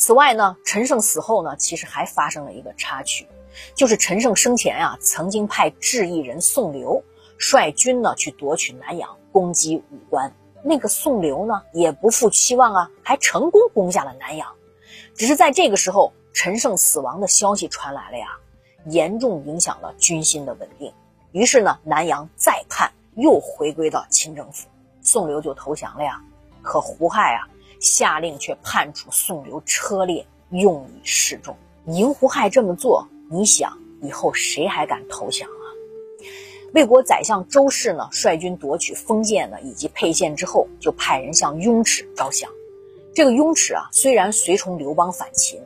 此外呢，陈胜死后呢，其实还发生了一个插曲，就是陈胜生前啊，曾经派质议人宋刘率军呢去夺取南阳，攻击武关。那个宋刘呢，也不负期望啊，还成功攻下了南阳。只是在这个时候，陈胜死亡的消息传来了呀，严重影响了军心的稳定。于是呢，南阳再叛，又回归到清政府，宋刘就投降了呀。可胡亥啊。下令却判处宋刘车裂，用以示众。赢胡亥这么做，你想以后谁还敢投降啊？魏国宰相周氏呢，率军夺取封建呢以及沛县之后，就派人向雍齿招降。这个雍齿啊，虽然随从刘邦反秦，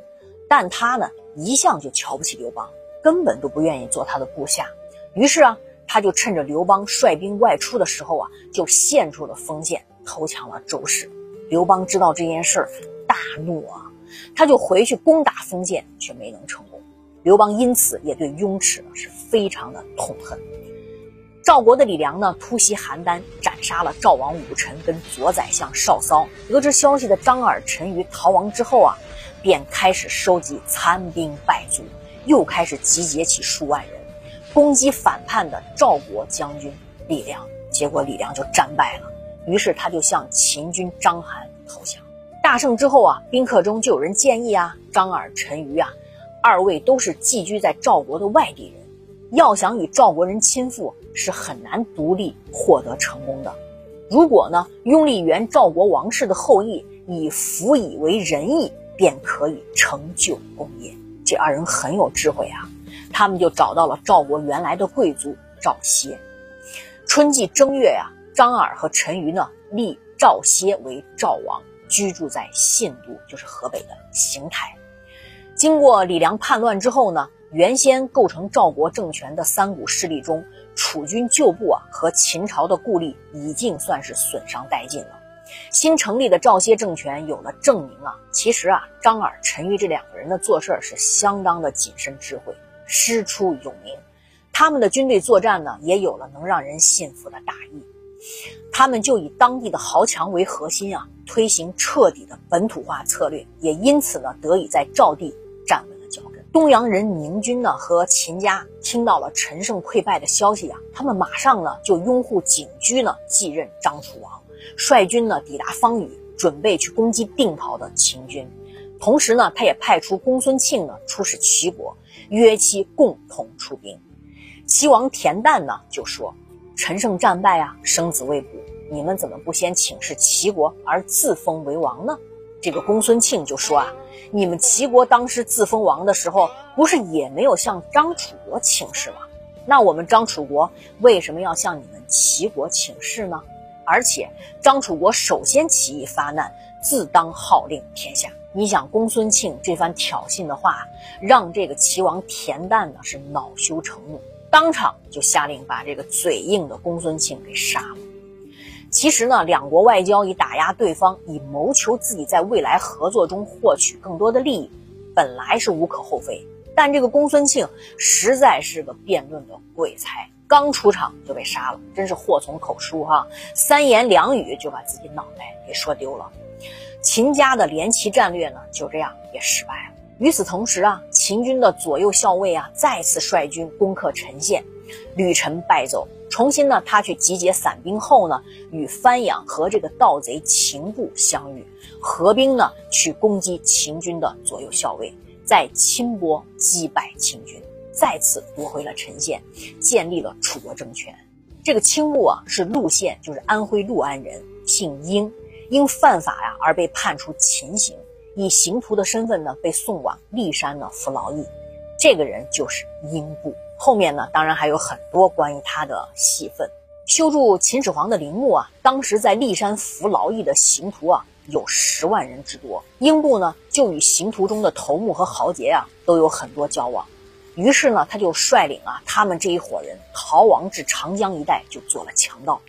但他呢一向就瞧不起刘邦，根本都不愿意做他的部下。于是啊，他就趁着刘邦率兵外出的时候啊，就献出了封建，投降了周氏。刘邦知道这件事儿，大怒啊，他就回去攻打封建，却没能成功。刘邦因此也对雍齿呢是非常的痛恨。赵国的李良呢突袭邯郸，斩杀了赵王武臣跟左宰相少骚。得知消息的张耳、陈馀逃亡之后啊，便开始收集残兵败卒，又开始集结起数万人，攻击反叛的赵国将军李良。结果李良就战败了。于是他就向秦军章邯投降。大胜之后啊，宾客中就有人建议啊，张耳、陈馀啊，二位都是寄居在赵国的外地人，要想与赵国人亲附，是很难独立获得成功的。如果呢，拥立原赵国王室的后裔，以辅以为仁义，便可以成就功业。这二人很有智慧啊，他们就找到了赵国原来的贵族赵歇。春季正月呀。张耳和陈馀呢，立赵歇为赵王，居住在信都，就是河北的邢台。经过李良叛乱之后呢，原先构成赵国政权的三股势力中，楚军旧部啊和秦朝的故吏已经算是损伤殆尽了。新成立的赵歇政权有了证明啊，其实啊，张耳、陈馀这两个人的做事是相当的谨慎智慧，师出有名。他们的军队作战呢，也有了能让人信服的大义。他们就以当地的豪强为核心啊，推行彻底的本土化策略，也因此呢，得以在赵地站稳了脚跟。东阳人宁军呢和秦家听到了陈胜溃败的消息啊，他们马上呢就拥护景驹呢继任张楚王，率军呢抵达方宇，准备去攻击定陶的秦军。同时呢，他也派出公孙庆呢出使齐国，约其共同出兵。齐王田旦呢就说。陈胜战败啊，生子未卜，你们怎么不先请示齐国而自封为王呢？这个公孙庆就说啊，你们齐国当时自封王的时候，不是也没有向张楚国请示吗？那我们张楚国为什么要向你们齐国请示呢？而且张楚国首先起义发难，自当号令天下。你想公孙庆这番挑衅的话，让这个齐王田旦呢是恼羞成怒。当场就下令把这个嘴硬的公孙庆给杀了。其实呢，两国外交以打压对方，以谋求自己在未来合作中获取更多的利益，本来是无可厚非。但这个公孙庆实在是个辩论的鬼才，刚出场就被杀了，真是祸从口出哈！三言两语就把自己脑袋给说丢了。秦家的连齐战略呢，就这样也失败了。与此同时啊，秦军的左右校尉啊再次率军攻克陈县，吕臣败走。重新呢，他去集结散兵后呢，与范阳和这个盗贼秦部相遇，合兵呢去攻击秦军的左右校尉，在清波击败秦军，再次夺回了陈县，建立了楚国政权。这个清部啊是陆县，就是安徽六安人，姓殷，因犯法呀而被判处秦刑。以刑徒的身份呢，被送往骊山呢服劳役，这个人就是英布。后面呢，当然还有很多关于他的戏份。修筑秦始皇的陵墓啊，当时在骊山服劳役的刑徒啊，有十万人之多。英布呢，就与刑徒中的头目和豪杰啊，都有很多交往。于是呢，他就率领啊，他们这一伙人逃亡至长江一带，就做了强盗。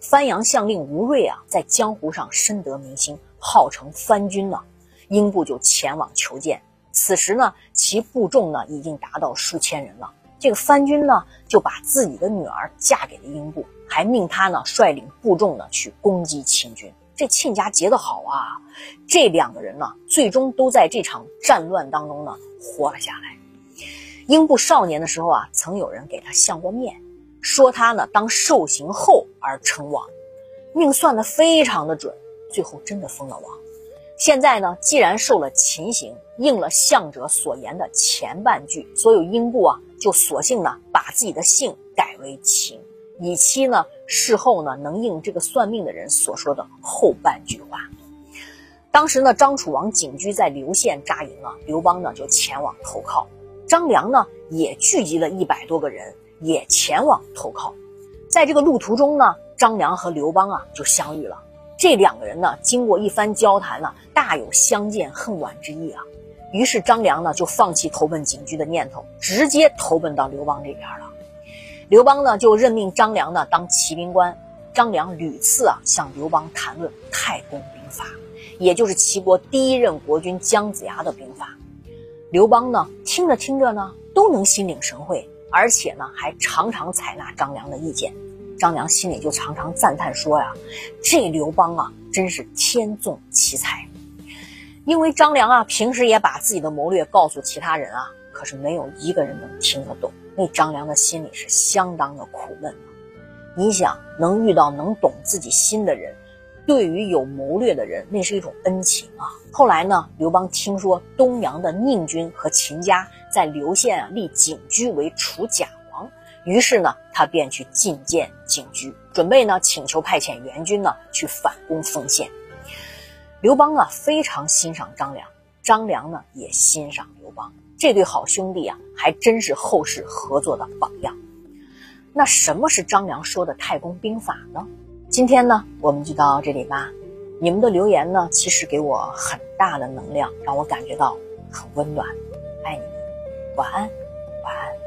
番阳相令吴瑞啊，在江湖上深得民心，号称番军呢。英布就前往求见，此时呢，其部众呢已经达到数千人了。这个番军呢就把自己的女儿嫁给了英布，还命他呢率领部众呢去攻击秦军。这亲家结得好啊！这两个人呢，最终都在这场战乱当中呢活了下来。英布少年的时候啊，曾有人给他相过面，说他呢当受刑后而称王，命算得非常的准，最后真的封了王。现在呢，既然受了秦刑，应了相者所言的前半句，所有英布啊，就索性呢把自己的姓改为秦。以期呢，事后呢能应这个算命的人所说的后半句话。当时呢，张楚王景驹在刘县扎营啊，刘邦呢就前往投靠，张良呢也聚集了一百多个人，也前往投靠。在这个路途中呢，张良和刘邦啊就相遇了。这两个人呢，经过一番交谈呢，大有相见恨晚之意啊。于是张良呢就放弃投奔景驹的念头，直接投奔到刘邦这边了。刘邦呢，就任命张良呢当骑兵官。张良屡次啊向刘邦谈论太公兵法，也就是齐国第一任国君姜子牙的兵法。刘邦呢听着听着呢，都能心领神会，而且呢还常常采纳张良的意见。张良心里就常常赞叹说呀：“这刘邦啊，真是天纵奇才。”因为张良啊平时也把自己的谋略告诉其他人啊，可是没有一个人能听得懂。那张良的心里是相当的苦闷的。你想，能遇到能懂自己心的人，对于有谋略的人，那是一种恩情啊。后来呢，刘邦听说东阳的宁军和秦家在刘县啊立景驹为楚假王，于是呢，他便去觐见景驹，准备呢请求派遣援军呢去反攻丰县。刘邦啊非常欣赏张良，张良呢也欣赏刘邦。这对好兄弟啊，还真是后世合作的榜样。那什么是张良说的太公兵法呢？今天呢，我们就到这里吧。你们的留言呢，其实给我很大的能量，让我感觉到很温暖。爱你们，晚安，晚安。